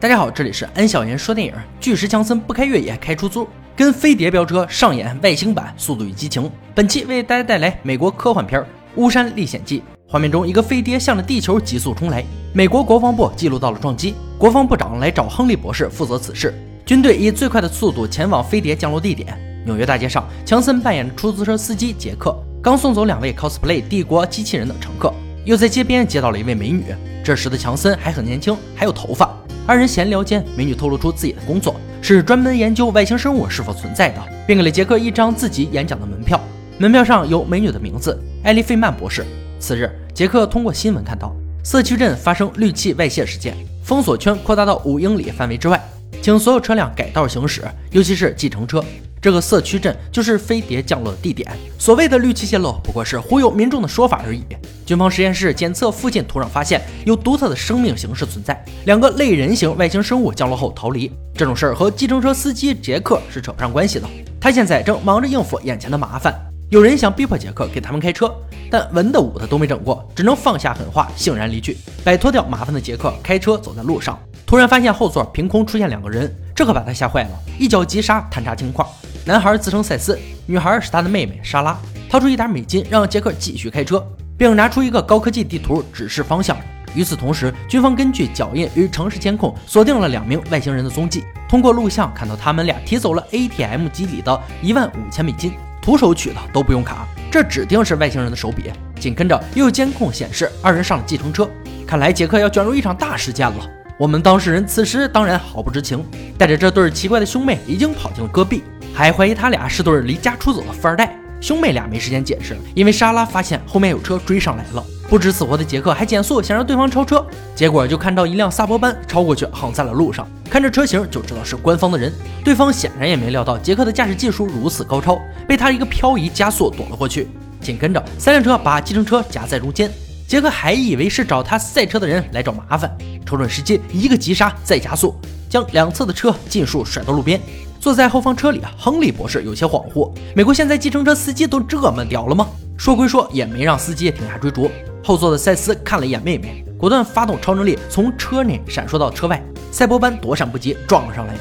大家好，这里是安小言说电影。巨石强森不开越野，开出租，跟飞碟飙车上演外星版《速度与激情》。本期为大家带来美国科幻片《巫山历险记》。画面中，一个飞碟向着地球急速冲来，美国国防部记录到了撞击，国防部长来找亨利博士负责此事。军队以最快的速度前往飞碟降落地点。纽约大街上，强森扮演出租车司机杰克，刚送走两位 cosplay 帝国机器人的乘客，又在街边接到了一位美女。这时的强森还很年轻，还有头发。二人闲聊间，美女透露出自己的工作是专门研究外星生物是否存在的，并给了杰克一张自己演讲的门票。门票上有美女的名字——艾利·费曼博士。次日，杰克通过新闻看到社区镇发生氯气外泄事件，封锁圈扩大到五英里范围之外，请所有车辆改道行驶，尤其是计程车。这个社区镇就是飞碟降落的地点。所谓的氯气泄漏不过是忽悠民众的说法而已。军方实验室检测附近土壤，发现有独特的生命形式存在。两个类人形外星生物降落后逃离，这种事儿和计程车司机杰克是扯不上关系的。他现在正忙着应付眼前的麻烦。有人想逼迫杰克给他们开车，但文的武的都没整过，只能放下狠话，悻然离去。摆脱掉麻烦的杰克开车走在路上，突然发现后座凭空出现两个人，这可把他吓坏了，一脚急刹，探查情况。男孩自称赛斯，女孩是他的妹妹莎拉。掏出一沓美金，让杰克继续开车，并拿出一个高科技地图指示方向。与此同时，军方根据脚印与城市监控锁定了两名外星人的踪迹。通过录像看到他们俩提走了 ATM 机里的一万五千美金，徒手取的都不用卡，这指定是外星人的手笔。紧跟着又有监控显示二人上了计程车，看来杰克要卷入一场大事件了。我们当事人此时当然毫不知情，带着这对奇怪的兄妹已经跑进了戈壁。还怀疑他俩是对离家出走的富二代。兄妹俩没时间解释，因为莎拉发现后面有车追上来了。不知死活的杰克还减速想让对方超车，结果就看到一辆萨博班超过去横在了路上。看这车型就知道是官方的人。对方显然也没料到杰克的驾驶技术如此高超，被他一个漂移加速躲了过去。紧跟着三辆车把计程车夹在中间，杰克还以为是找他赛车的人来找麻烦，瞅准时机一个急刹再加速，将两侧的车尽数甩到路边。坐在后方车里，亨利博士有些恍惚。美国现在计程车司机都这么屌了吗？说归说，也没让司机停下追逐。后座的赛斯看了一眼妹妹，果断发动超能力，从车内闪烁到车外。赛博班躲闪不及，撞了上来。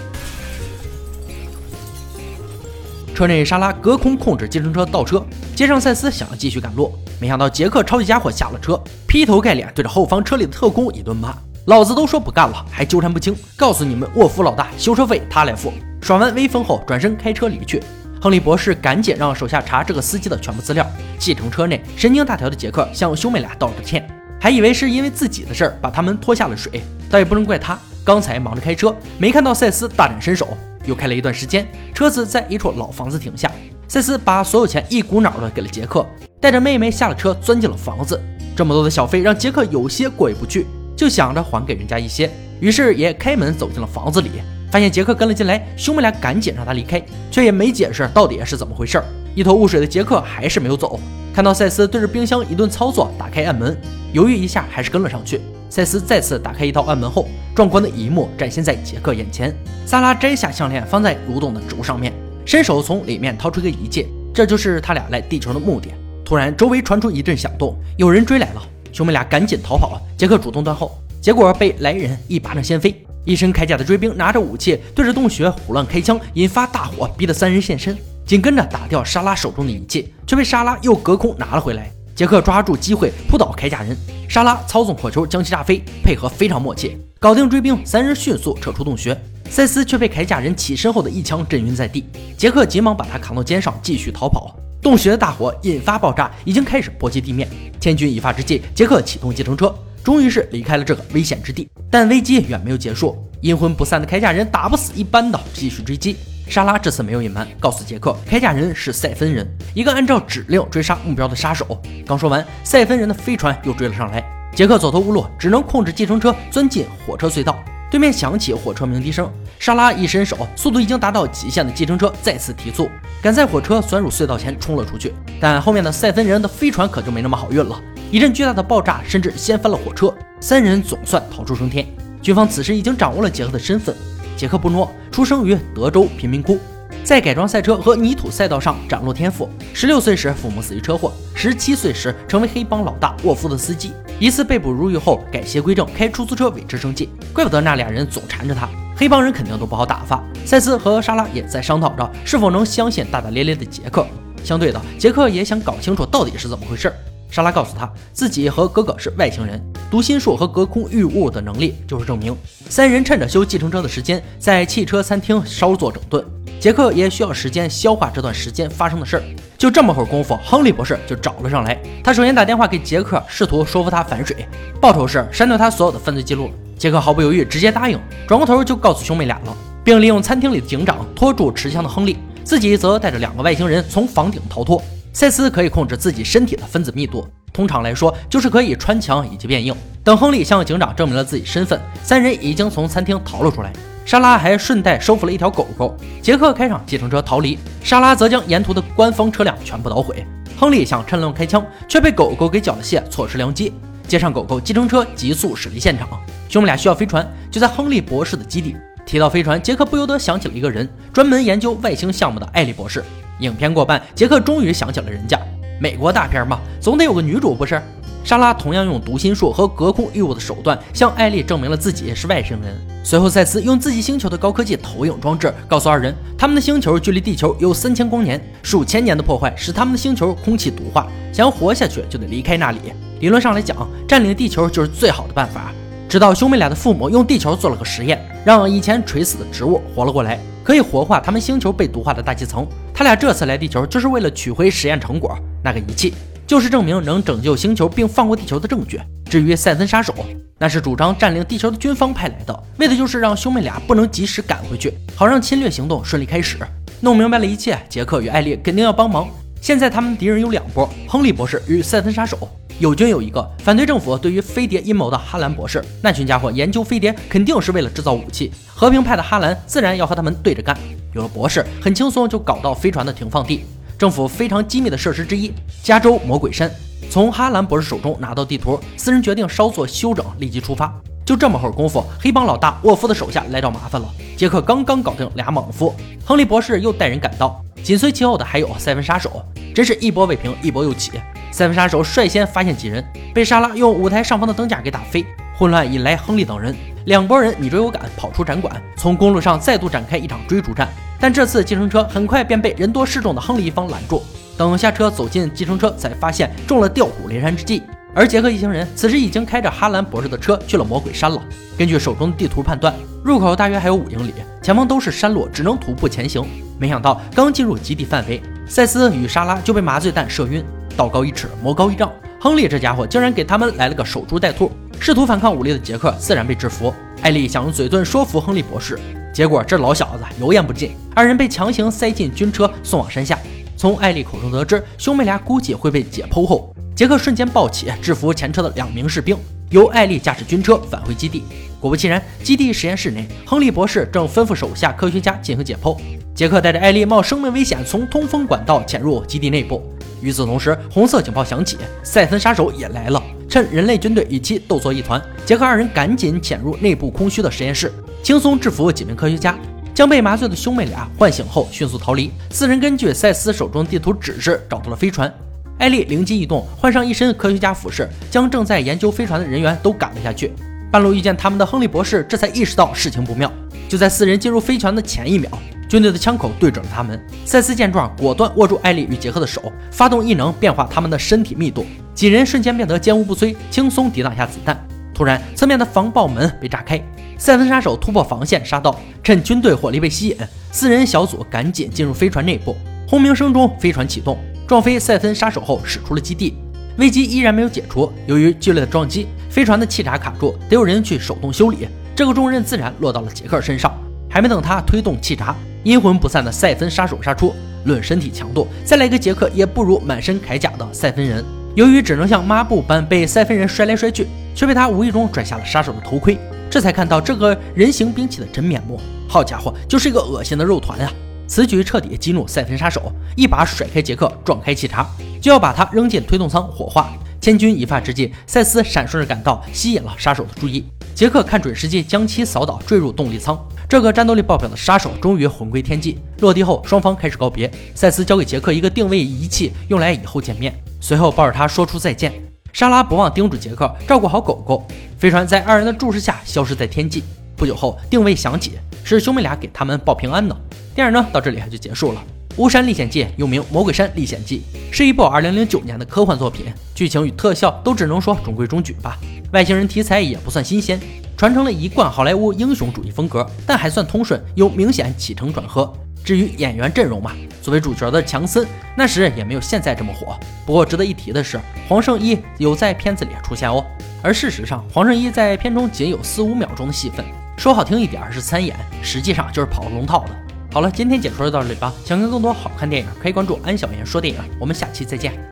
车内莎拉隔空控制计程车倒车，接上赛斯想要继续赶路，没想到杰克超级家伙下了车，劈头盖脸对着后方车里的特工一顿骂：“老子都说不干了，还纠缠不清！告诉你们，沃夫老大，修车费他来付。”耍完威风后，转身开车离去。亨利博士赶紧让手下查这个司机的全部资料。计程车内，神经大条的杰克向兄妹俩道了个歉，还以为是因为自己的事儿把他们拖下了水，倒也不能怪他，刚才忙着开车，没看到赛斯大展身手。又开了一段时间，车子在一处老房子停下，赛斯把所有钱一股脑的给了杰克，带着妹妹下了车，钻进了房子。这么多的小费让杰克有些过意不去，就想着还给人家一些，于是也开门走进了房子里。发现杰克跟了进来，兄妹俩赶紧让他离开，却也没解释到底是怎么回事。一头雾水的杰克还是没有走。看到赛斯对着冰箱一顿操作，打开暗门，犹豫一下还是跟了上去。赛斯再次打开一道暗门后，壮观的一幕展现在杰克眼前。萨拉摘下项链放在蠕动的植物上面，伸手从里面掏出个仪器，这就是他俩来地球的目的。突然，周围传出一阵响动，有人追来了。兄妹俩赶紧逃跑，杰克主动断后，结果被来人一巴掌掀飞。一身铠甲的追兵拿着武器对着洞穴胡乱开枪，引发大火，逼得三人现身。紧跟着打掉莎拉手中的仪器，却被莎拉又隔空拿了回来。杰克抓住机会扑倒铠甲人，莎拉操纵火球将其炸飞，配合非常默契，搞定追兵。三人迅速撤出洞穴，赛斯却被铠甲人起身后的一枪震晕在地。杰克急忙把他扛到肩上，继续逃跑。洞穴的大火引发爆炸，已经开始波及地面。千钧一发之际，杰克启动计程车。终于是离开了这个危险之地，但危机远没有结束。阴魂不散的铠甲人打不死一般的继续追击。莎拉这次没有隐瞒，告诉杰克，铠甲人是赛芬人，一个按照指令追杀目标的杀手。刚说完，赛芬人的飞船又追了上来。杰克走投无路，只能控制计程车钻进火车隧道。对面响起火车鸣笛声，莎拉一伸手，速度已经达到极限的计程车再次提速，赶在火车钻入隧道前冲了出去。但后面的赛芬人的飞船可就没那么好运了。一阵巨大的爆炸，甚至掀翻了火车，三人总算逃出升天。军方此时已经掌握了杰克的身份，杰克·布诺出生于德州贫民窟，在改装赛车和泥土赛道上展露天赋。十六岁时，父母死于车祸；十七岁时，成为黑帮老大沃夫的司机。一次被捕入狱后，改邪归正，开出租车维持生计。怪不得那俩人总缠着他，黑帮人肯定都不好打发。赛斯和莎拉也在商讨着是否能相信大大咧咧的杰克。相对的，杰克也想搞清楚到底是怎么回事。莎拉告诉他，自己和哥哥是外星人，读心术和隔空御物的能力就是证明。三人趁着修计程车的时间，在汽车餐厅稍作整顿。杰克也需要时间消化这段时间发生的事儿。就这么会儿功夫，亨利博士就找了上来。他首先打电话给杰克，试图说服他反水，报酬是删掉他所有的犯罪记录。杰克毫不犹豫，直接答应，转过头就告诉兄妹俩了，并利用餐厅里的警长拖住持枪的亨利，自己则带着两个外星人从房顶逃脱。赛斯可以控制自己身体的分子密度，通常来说就是可以穿墙以及变硬。等亨利向警长证明了自己身份，三人已经从餐厅逃了出来。莎拉还顺带收服了一条狗狗。杰克开上计程车逃离，莎拉则将沿途的官方车辆全部捣毁。亨利想趁乱开枪，却被狗狗给缴了械，错失良机。接上狗狗，计程车急速驶离现场。兄妹俩需要飞船，就在亨利博士的基地。提到飞船，杰克不由得想起了一个人，专门研究外星项目的艾利博士。影片过半，杰克终于想起了人家。美国大片嘛，总得有个女主不是？莎拉同样用读心术和隔空御物的手段，向艾丽证明了自己是外星人。随后，赛斯用自己星球的高科技投影装置，告诉二人，他们的星球距离地球有三千光年，数千年的破坏使他们的星球空气毒化，想要活下去就得离开那里。理论上来讲，占领地球就是最好的办法。直到兄妹俩的父母用地球做了个实验，让以前垂死的植物活了过来。可以活化他们星球被毒化的大气层。他俩这次来地球就是为了取回实验成果，那个仪器就是证明能拯救星球并放过地球的证据。至于赛森杀手，那是主张占领地球的军方派来的，为的就是让兄妹俩不能及时赶回去，好让侵略行动顺利开始。弄明白了一切，杰克与艾丽肯定要帮忙。现在他们敌人有两波：亨利博士与赛森杀手。友军有一个反对政府对于飞碟阴谋的哈兰博士，那群家伙研究飞碟肯定是为了制造武器。和平派的哈兰自然要和他们对着干。有了博士，很轻松就搞到飞船的停放地，政府非常机密的设施之一——加州魔鬼山。从哈兰博士手中拿到地图，四人决定稍作休整，立即出发。就这么会儿功夫，黑帮老大沃夫的手下来找麻烦了。杰克刚刚搞定俩莽夫，亨利博士又带人赶到，紧随其后的还有塞文杀手，真是一波未平，一波又起。塞文杀手率先发现几人，被莎拉用舞台上方的灯架给打飞。混乱引来亨利等人，两拨人你追我赶，跑出展馆，从公路上再度展开一场追逐战。但这次计程车很快便被人多势众的亨利一方拦住。等下车走进计程车，才发现中了调虎离山之计。而杰克一行人此时已经开着哈兰博士的车去了魔鬼山了。根据手中的地图判断，入口大约还有五英里，前方都是山路，只能徒步前行。没想到刚进入基地范围，赛斯与莎拉就被麻醉弹射晕。道高一尺，魔高一丈。亨利这家伙竟然给他们来了个守株待兔，试图反抗武力的杰克自然被制服。艾丽想用嘴遁说服亨利博士，结果这老小子油盐不进，二人被强行塞进军车送往山下。从艾丽口中得知，兄妹俩估计会被解剖后，杰克瞬间暴起，制服前车的两名士兵，由艾丽驾驶军车返回基地。果不其然，基地实验室内，亨利博士正吩咐手下科学家进行解剖。杰克带着艾丽冒生命危险从通风管道潜入基地内部。与此同时，红色警报响起，赛森杀手也来了。趁人类军队与其斗作一团，杰克二人赶紧潜入内部空虚的实验室，轻松制服几名科学家，将被麻醉的兄妹俩唤醒后迅速逃离。四人根据赛斯手中地图指示找到了飞船。艾丽灵机一动，换上一身科学家服饰，将正在研究飞船的人员都赶了下去。半路遇见他们的亨利博士这才意识到事情不妙。就在四人进入飞船的前一秒。军队的枪口对准了他们。赛斯见状，果断握住艾丽与杰克的手，发动异能变化他们的身体密度，几人瞬间变得坚无不摧，轻松抵挡下子弹。突然，侧面的防爆门被炸开，赛文杀手突破防线杀到，趁军队火力被吸引，四人小组赶紧进入飞船内部。轰鸣声中，飞船启动，撞飞赛芬杀手后驶出了基地。危机依然没有解除，由于剧烈的撞击，飞船的气闸卡住，得有人去手动修理。这个重任自然落到了杰克身上。还没等他推动气闸，阴魂不散的赛芬杀手杀出。论身体强度，再来一个杰克也不如满身铠甲的赛芬人。由于只能像抹布般被赛芬人摔来摔去，却被他无意中拽下了杀手的头盔，这才看到这个人形兵器的真面目。好家伙，就是一个恶心的肉团啊！此举彻底激怒赛芬杀手，一把甩开杰克，撞开气闸，就要把他扔进推动舱火化。千钧一发之际，赛斯闪烁着赶到，吸引了杀手的注意。杰克看准时机将其扫倒，坠入动力舱。这个战斗力爆表的杀手终于魂归天际。落地后，双方开始告别。赛斯交给杰克一个定位仪器，用来以后见面。随后抱着他说出再见。莎拉不忘叮嘱杰克照顾好狗狗。飞船在二人的注视下消失在天际。不久后，定位响起，是兄妹俩给他们报平安呢。电影呢到这里就结束了。《巫山历险记》又名《魔鬼山历险记》，是一部2009年的科幻作品，剧情与特效都只能说中规中矩吧。外星人题材也不算新鲜，传承了一贯好莱坞英雄主义风格，但还算通顺，有明显起承转合。至于演员阵容嘛，作为主角的强森那时也没有现在这么火。不过值得一提的是，黄圣依有在片子里出现哦。而事实上，黄圣依在片中仅有四五秒钟的戏份，说好听一点是参演，实际上就是跑龙套的。好了，今天解说就到这里吧。想看更多好看电影，可以关注安小言说电影。我们下期再见。